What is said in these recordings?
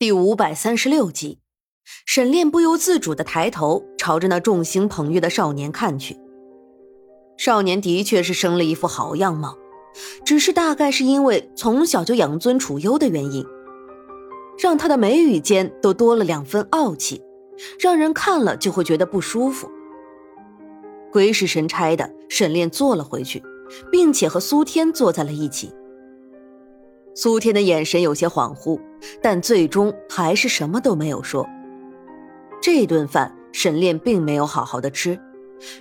第五百三十六集，沈炼不由自主的抬头朝着那众星捧月的少年看去。少年的确是生了一副好样貌，只是大概是因为从小就养尊处优的原因，让他的眉宇间都多了两分傲气，让人看了就会觉得不舒服。鬼使神差的，沈炼坐了回去，并且和苏天坐在了一起。苏天的眼神有些恍惚，但最终还是什么都没有说。这顿饭沈炼并没有好好的吃，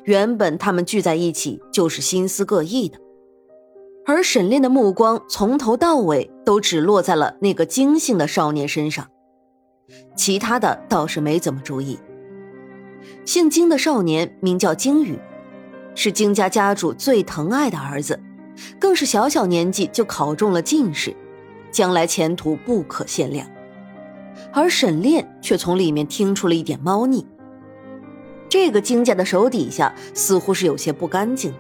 原本他们聚在一起就是心思各异的，而沈炼的目光从头到尾都只落在了那个金姓的少年身上，其他的倒是没怎么注意。姓金的少年名叫金宇，是金家家主最疼爱的儿子，更是小小年纪就考中了进士。将来前途不可限量，而沈炼却从里面听出了一点猫腻。这个金家的手底下似乎是有些不干净的。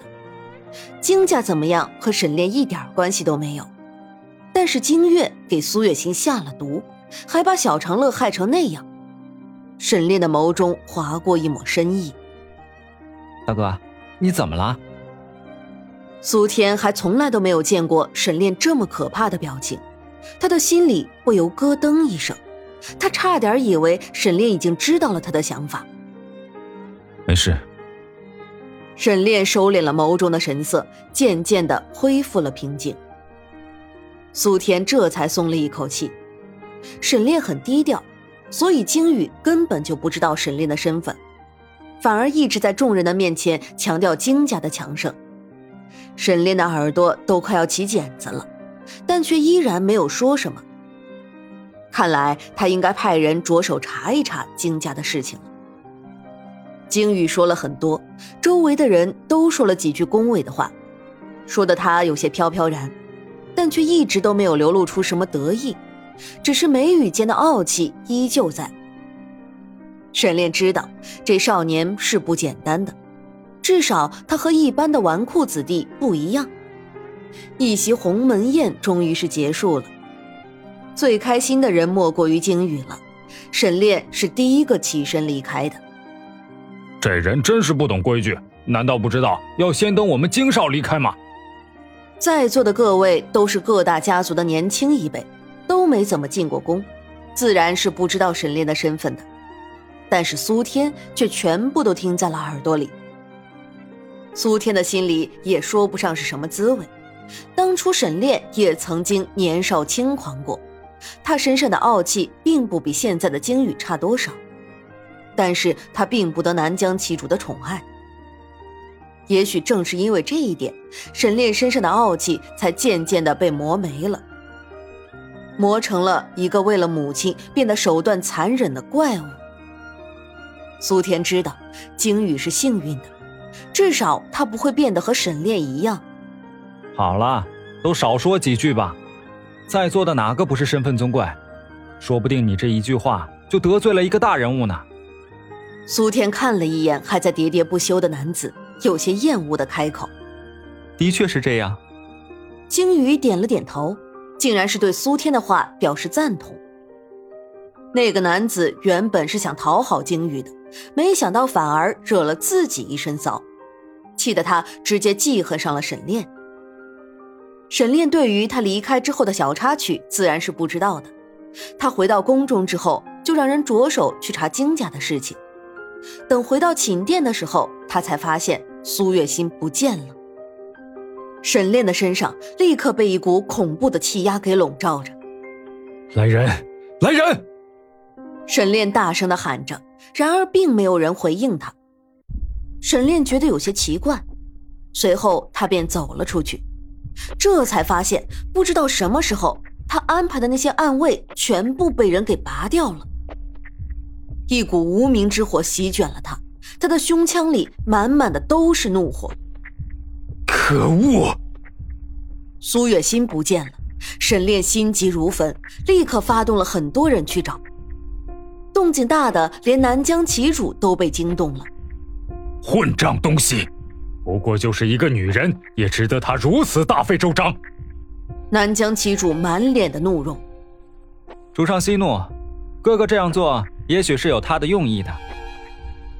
金家怎么样和沈炼一点关系都没有，但是金月给苏月心下了毒，还把小长乐害成那样。沈炼的眸中划过一抹深意。大哥，你怎么了？苏天还从来都没有见过沈炼这么可怕的表情。他的心里不由咯噔一声，他差点以为沈炼已经知道了他的想法。没事。沈炼收敛了眸中的神色，渐渐的恢复了平静。苏天这才松了一口气。沈炼很低调，所以金宇根本就不知道沈炼的身份，反而一直在众人的面前强调金家的强盛。沈炼的耳朵都快要起茧子了。但却依然没有说什么。看来他应该派人着手查一查金家的事情了。金宇说了很多，周围的人都说了几句恭维的话，说的他有些飘飘然，但却一直都没有流露出什么得意，只是眉宇间的傲气依旧在。沈炼知道这少年是不简单的，至少他和一般的纨绔子弟不一样。一席鸿门宴终于是结束了，最开心的人莫过于金宇了。沈炼是第一个起身离开的。这人真是不懂规矩，难道不知道要先等我们金少离开吗？在座的各位都是各大家族的年轻一辈，都没怎么进过宫，自然是不知道沈炼的身份的。但是苏天却全部都听在了耳朵里。苏天的心里也说不上是什么滋味。当初沈炼也曾经年少轻狂过，他身上的傲气并不比现在的金宇差多少，但是他并不得南疆旗主的宠爱。也许正是因为这一点，沈炼身上的傲气才渐渐的被磨没了，磨成了一个为了母亲变得手段残忍的怪物。苏天知道鲸宇是幸运的，至少他不会变得和沈炼一样。好了，都少说几句吧。在座的哪个不是身份尊贵？说不定你这一句话就得罪了一个大人物呢。苏天看了一眼还在喋喋不休的男子，有些厌恶的开口：“的确是这样。”鲸鱼点了点头，竟然是对苏天的话表示赞同。那个男子原本是想讨好鲸鱼的，没想到反而惹了自己一身骚，气得他直接记恨上了沈炼。沈炼对于他离开之后的小插曲自然是不知道的。他回到宫中之后，就让人着手去查金家的事情。等回到寝殿的时候，他才发现苏月心不见了。沈炼的身上立刻被一股恐怖的气压给笼罩着。来人，来人！沈炼大声的喊着，然而并没有人回应他。沈炼觉得有些奇怪，随后他便走了出去。这才发现，不知道什么时候，他安排的那些暗卫全部被人给拔掉了。一股无名之火席卷了他，他的胸腔里满满的都是怒火。可恶！苏月心不见了，沈炼心急如焚，立刻发动了很多人去找。动静大的，连南疆旗主都被惊动了。混账东西！不过就是一个女人，也值得他如此大费周章。南疆旗主满脸的怒容。主上息怒，哥哥这样做，也许是有他的用意的。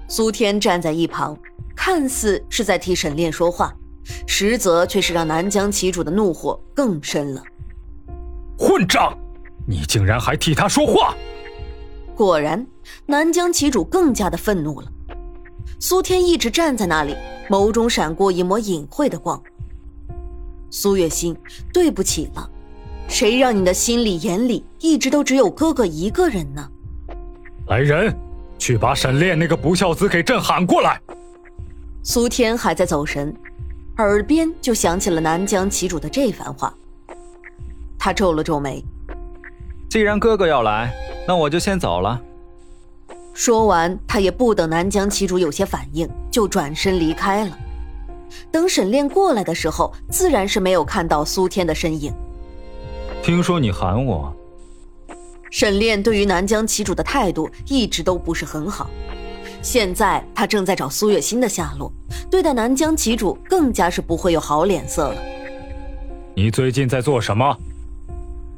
苏天站在一旁，看似是在替沈炼说话，实则却是让南疆旗主的怒火更深了。混账！你竟然还替他说话！果然，南疆旗主更加的愤怒了。苏天一直站在那里，眸中闪过一抹隐晦的光。苏月心，对不起了。谁让你的心里眼里一直都只有哥哥一个人呢？来人，去把沈炼那个不孝子给朕喊过来。苏天还在走神，耳边就响起了南疆旗主的这番话。他皱了皱眉，既然哥哥要来，那我就先走了。说完，他也不等南疆旗主有些反应，就转身离开了。等沈炼过来的时候，自然是没有看到苏天的身影。听说你喊我，沈炼对于南疆旗主的态度一直都不是很好。现在他正在找苏月心的下落，对待南疆旗主更加是不会有好脸色了。你最近在做什么？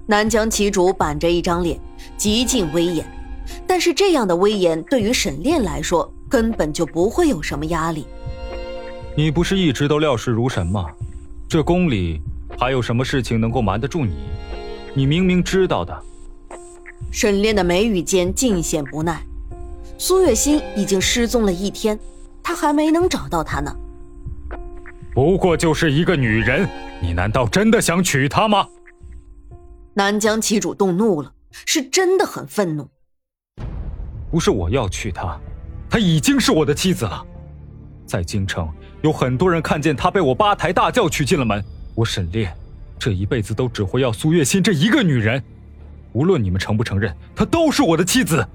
南疆旗主板着一张脸，极尽威严。但是这样的威严对于沈炼来说，根本就不会有什么压力。你不是一直都料事如神吗？这宫里还有什么事情能够瞒得住你？你明明知道的。沈炼的眉宇间尽显不耐。苏月心已经失踪了一天，他还没能找到她呢。不过就是一个女人，你难道真的想娶她吗？南疆旗主动怒了，是真的很愤怒。不是我要娶她，她已经是我的妻子了。在京城有很多人看见她被我八抬大轿娶进了门，我沈炼。这一辈子都只会要苏月心这一个女人，无论你们承不承认，她都是我的妻子。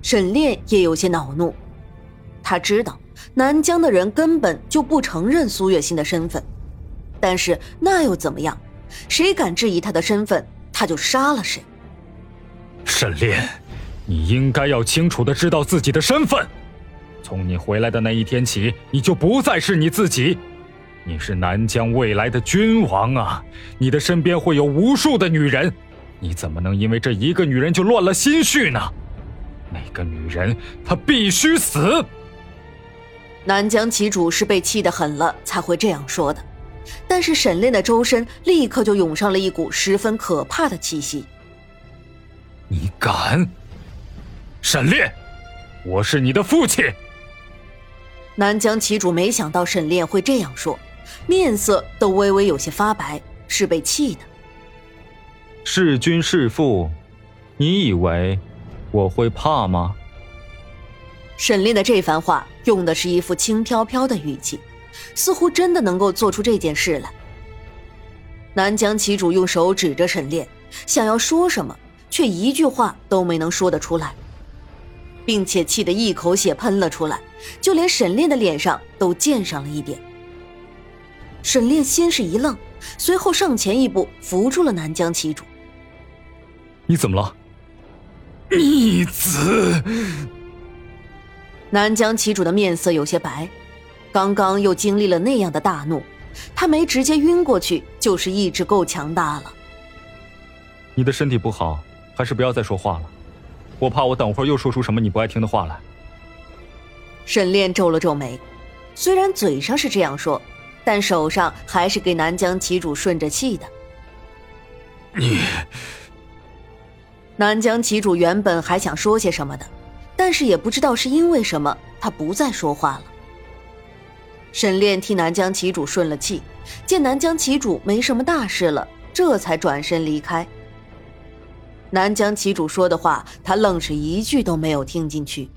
沈炼也有些恼怒，他知道南疆的人根本就不承认苏月心的身份，但是那又怎么样？谁敢质疑他的身份，他就杀了谁。沈炼，你应该要清楚的知道自己的身份。从你回来的那一天起，你就不再是你自己。你是南疆未来的君王啊！你的身边会有无数的女人，你怎么能因为这一个女人就乱了心绪呢？那个女人，她必须死！南疆旗主是被气得狠了才会这样说的，但是沈炼的周身立刻就涌上了一股十分可怕的气息。你敢？沈炼，我是你的父亲！南疆旗主没想到沈炼会这样说。面色都微微有些发白，是被气的。弑君弑父，你以为我会怕吗？沈炼的这番话用的是一副轻飘飘的语气，似乎真的能够做出这件事来。南疆旗主用手指着沈炼，想要说什么，却一句话都没能说得出来，并且气得一口血喷了出来，就连沈炼的脸上都溅上了一点。沈炼先是一愣，随后上前一步扶住了南疆旗主。你怎么了？逆子！南疆旗主的面色有些白，刚刚又经历了那样的大怒，他没直接晕过去，就是意志够强大了。你的身体不好，还是不要再说话了，我怕我等会儿又说出什么你不爱听的话来。沈炼皱了皱眉，虽然嘴上是这样说。但手上还是给南疆旗主顺着气的。你，南疆旗主原本还想说些什么的，但是也不知道是因为什么，他不再说话了。沈炼替南疆旗主顺了气，见南疆旗主没什么大事了，这才转身离开。南疆旗主说的话，他愣是一句都没有听进去。